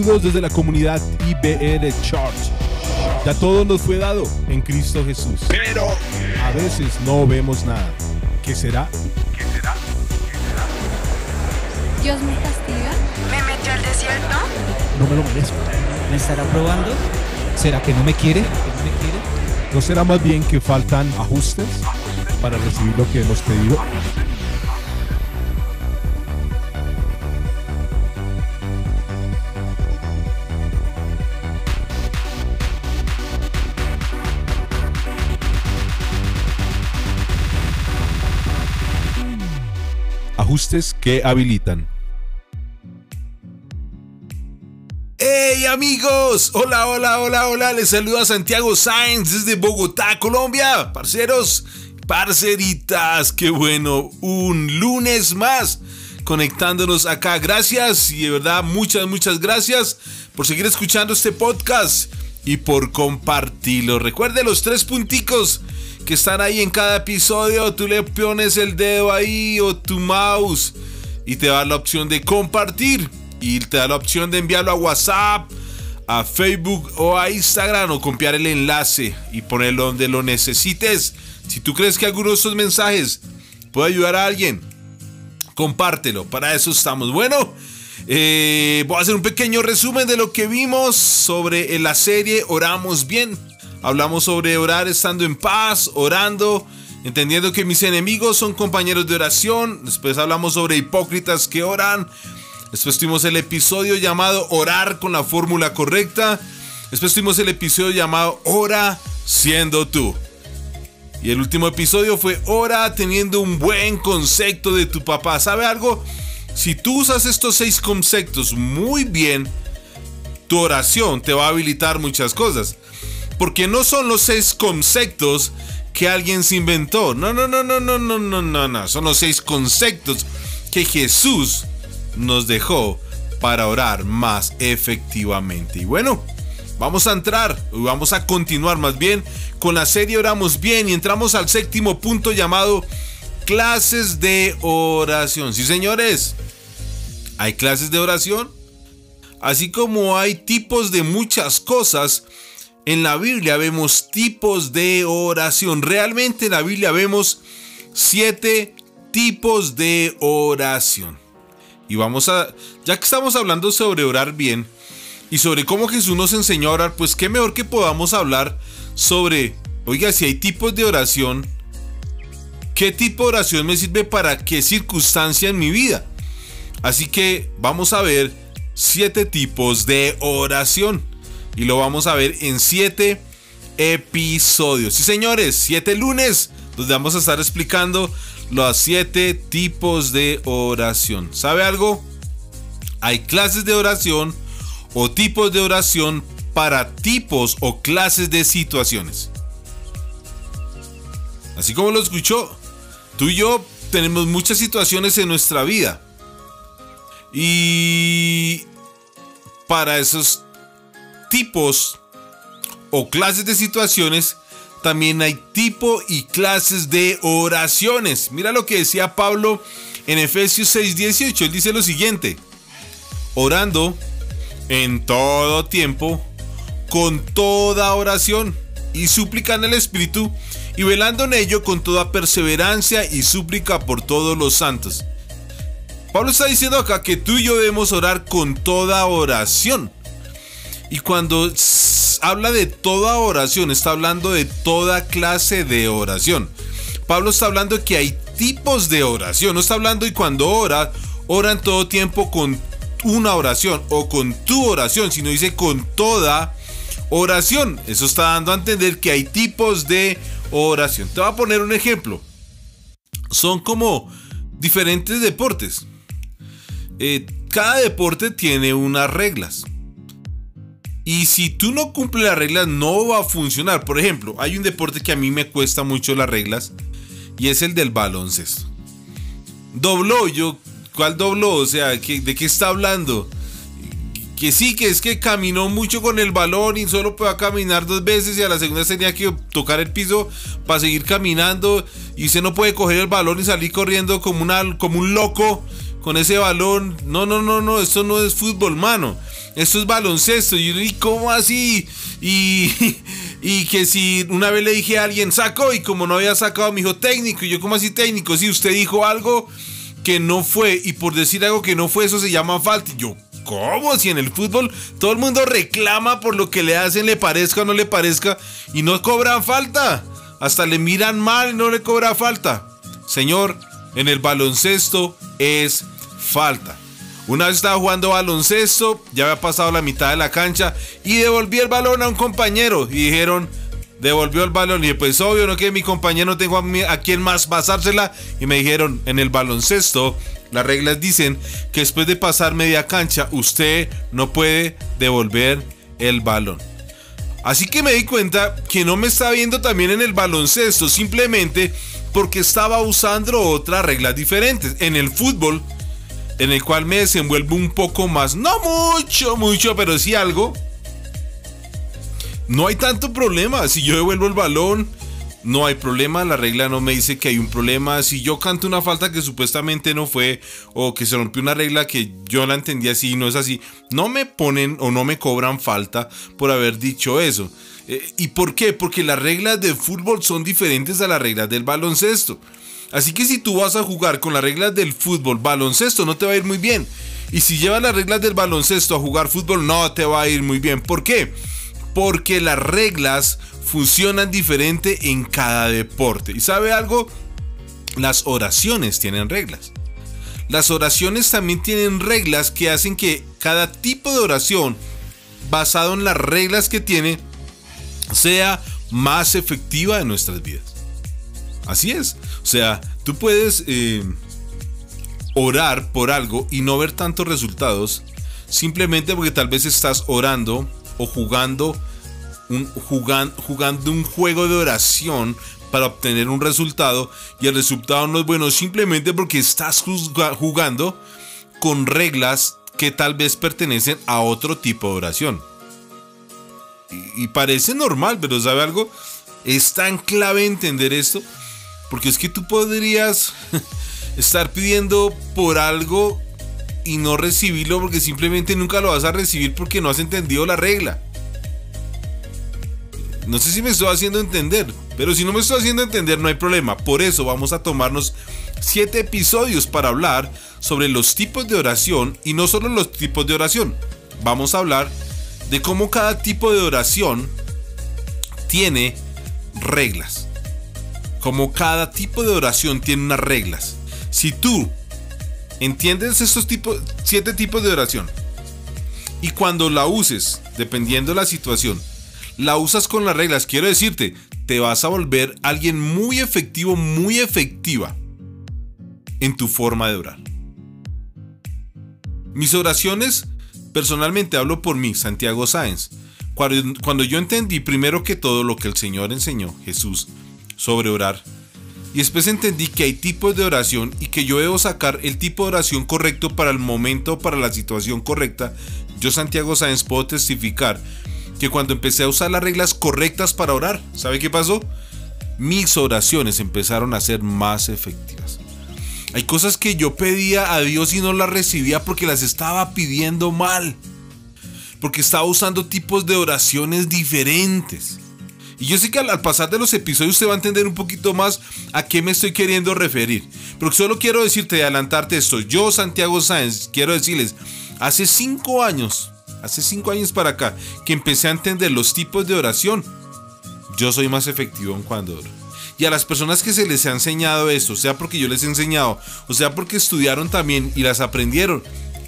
Saludos desde la comunidad IBR Church. Ya todo nos fue dado en Cristo Jesús. Pero a veces no vemos nada. ¿Qué será? ¿Qué será? ¿Dios me castiga? ¿Me metió al desierto? No me lo merezco. ¿Me estará probando? ¿Será que no me quiere? ¿No será más bien que faltan ajustes para recibir lo que hemos pedido? Ajustes que habilitan. ¡Hey amigos! Hola, hola, hola, hola. Les saluda Santiago Sáenz desde Bogotá, Colombia. Parceros, parceritas, qué bueno. Un lunes más conectándonos acá. Gracias y de verdad muchas, muchas gracias por seguir escuchando este podcast y por compartirlo. Recuerde los tres punticos que están ahí en cada episodio. Tú le pones el dedo ahí o tu mouse y te da la opción de compartir y te da la opción de enviarlo a WhatsApp, a Facebook o a Instagram o copiar el enlace y ponerlo donde lo necesites. Si tú crees que alguno de estos mensajes puede ayudar a alguien, compártelo. Para eso estamos. Bueno, eh, voy a hacer un pequeño resumen de lo que vimos sobre la serie Oramos Bien. Hablamos sobre orar estando en paz, orando, entendiendo que mis enemigos son compañeros de oración. Después hablamos sobre hipócritas que oran. Después tuvimos el episodio llamado Orar con la fórmula correcta. Después tuvimos el episodio llamado Ora siendo tú. Y el último episodio fue Ora teniendo un buen concepto de tu papá. ¿Sabe algo? Si tú usas estos seis conceptos muy bien, tu oración te va a habilitar muchas cosas. Porque no son los seis conceptos que alguien se inventó. No, no, no, no, no, no, no, no, no. Son los seis conceptos que Jesús nos dejó para orar más efectivamente. Y bueno, vamos a entrar, vamos a continuar más bien con la serie Oramos Bien y entramos al séptimo punto llamado clases de oración. Sí, señores, hay clases de oración. Así como hay tipos de muchas cosas, en la Biblia vemos tipos de oración. Realmente en la Biblia vemos siete tipos de oración. Y vamos a, ya que estamos hablando sobre orar bien y sobre cómo Jesús nos enseñó a orar, pues qué mejor que podamos hablar sobre, oiga, si hay tipos de oración, ¿qué tipo de oración me sirve para qué circunstancia en mi vida? Así que vamos a ver siete tipos de oración y lo vamos a ver en siete episodios. Sí, señores, siete lunes donde vamos a estar explicando los siete tipos de oración. ¿Sabe algo? Hay clases de oración o tipos de oración para tipos o clases de situaciones. Así como lo escuchó, tú y yo tenemos muchas situaciones en nuestra vida. Y para esos tipos o clases de situaciones también hay tipo y clases de oraciones. Mira lo que decía Pablo en Efesios 6:18. Él dice lo siguiente, orando en todo tiempo, con toda oración y súplica en el Espíritu, y velando en ello con toda perseverancia y súplica por todos los santos. Pablo está diciendo acá que tú y yo debemos orar con toda oración. Y cuando habla de toda oración, está hablando de toda clase de oración. Pablo está hablando que hay tipos de oración, no está hablando y cuando ora, ora en todo tiempo con una oración o con tu oración, sino dice con toda oración. Eso está dando a entender que hay tipos de oración. Te voy a poner un ejemplo. Son como diferentes deportes. Eh, cada deporte tiene unas reglas. Y si tú no cumples las reglas, no va a funcionar. Por ejemplo, hay un deporte que a mí me cuesta mucho las reglas y es el del baloncesto. Dobló, yo, ¿cuál dobló? O sea, ¿de qué está hablando? Que sí, que es que caminó mucho con el balón y solo puede caminar dos veces y a la segunda tenía que tocar el piso para seguir caminando y usted no puede coger el balón y salir corriendo como, una, como un loco con ese balón. No, no, no, no, esto no es fútbol, mano. Esto es baloncesto. Y, ¿y cómo así? Y, y que si una vez le dije a alguien, sacó, y como no había sacado, me dijo técnico. Y yo, ¿cómo así técnico? Si usted dijo algo que no fue, y por decir algo que no fue, eso se llama falta. Y yo, ¿cómo? Si en el fútbol todo el mundo reclama por lo que le hacen, le parezca o no le parezca, y no cobran falta. Hasta le miran mal y no le cobra falta. Señor, en el baloncesto es falta. Una vez estaba jugando baloncesto, ya había pasado la mitad de la cancha y devolví el balón a un compañero y dijeron, devolvió el balón y pues obvio no que mi compañero no tengo a, a quién más pasársela y me dijeron en el baloncesto las reglas dicen que después de pasar media cancha usted no puede devolver el balón. Así que me di cuenta que no me estaba viendo también en el baloncesto, simplemente porque estaba usando otras reglas diferentes. En el fútbol, en el cual me desenvuelvo un poco más, no mucho, mucho, pero sí algo. No hay tanto problema. Si yo devuelvo el balón, no hay problema. La regla no me dice que hay un problema. Si yo canto una falta que supuestamente no fue, o que se rompió una regla que yo la entendí así y no es así, no me ponen o no me cobran falta por haber dicho eso. Eh, ¿Y por qué? Porque las reglas de fútbol son diferentes a las reglas del baloncesto. Así que si tú vas a jugar con las reglas del fútbol, baloncesto no te va a ir muy bien. Y si llevas las reglas del baloncesto a jugar fútbol, no te va a ir muy bien. ¿Por qué? Porque las reglas funcionan diferente en cada deporte. ¿Y sabe algo? Las oraciones tienen reglas. Las oraciones también tienen reglas que hacen que cada tipo de oración, basado en las reglas que tiene, sea más efectiva en nuestras vidas. Así es. O sea, tú puedes eh, orar por algo y no ver tantos resultados simplemente porque tal vez estás orando o jugando un, jugando un juego de oración para obtener un resultado y el resultado no es bueno simplemente porque estás jugando con reglas que tal vez pertenecen a otro tipo de oración. Y, parece normal, pero ¿sabe algo? Es tan clave entender esto porque es que tú podrías estar pidiendo por algo y no recibirlo porque simplemente nunca lo vas a recibir porque no has entendido la regla. No sé si me estoy haciendo entender, pero si no me estoy haciendo entender no hay problema. Por eso vamos a tomarnos 7 episodios para hablar sobre los tipos de oración y no solo los tipos de oración. Vamos a hablar de cómo cada tipo de oración tiene reglas como cada tipo de oración tiene unas reglas. Si tú entiendes estos tipos, siete tipos de oración, y cuando la uses, dependiendo de la situación, la usas con las reglas, quiero decirte, te vas a volver alguien muy efectivo, muy efectiva en tu forma de orar. Mis oraciones, personalmente hablo por mí, Santiago Sáenz. Cuando, yo entendí primero que todo lo que el Señor enseñó, Jesús, sobre orar. Y después entendí que hay tipos de oración y que yo debo sacar el tipo de oración correcto para el momento, para la situación correcta. Yo, Santiago Sáenz, puedo testificar que cuando empecé a usar las reglas correctas para orar, ¿sabe qué pasó? Mis oraciones empezaron a ser más efectivas. Hay cosas que yo pedía a Dios y no las recibía porque las estaba pidiendo mal. Porque estaba usando tipos de oraciones diferentes. Y yo sé que al, pasar de los episodios usted va a entender un poquito más a qué me estoy queriendo referir. Pero solo quiero decirte y adelantarte esto. Yo, Santiago Sáenz, quiero decirles, hace cinco años, hace cinco años para acá, que empecé a entender los tipos de oración, yo soy más efectivo en cuando. Y a las personas que se les ha enseñado esto, sea porque yo les he enseñado, o sea porque estudiaron también y las aprendieron,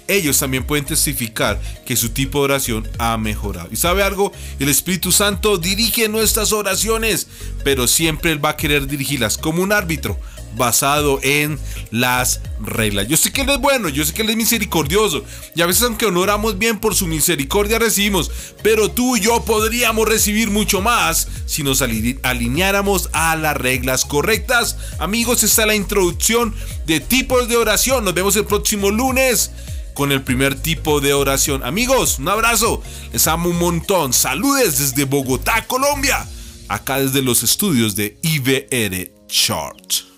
ellos también pueden testificar que su tipo de oración ha mejorado. ¿Y sabe algo? El Espíritu Santo dirige nuestras oraciones, pero siempre Él va a querer dirigirlas como un árbitro basado en las reglas. Yo sé que Él es bueno, yo sé que Él es misericordioso. Y a veces aunque no oramos bien por su misericordia recibimos, pero tú y yo podríamos recibir mucho más si nos alineáramos a las reglas correctas. Amigos, esta es la introducción de tipos de oración. Nos vemos el próximo lunes con el primer tipo de oración. Amigos, un abrazo. Les amo un montón. Saludes desde Bogotá, Colombia. Acá desde los estudios de IBR Church.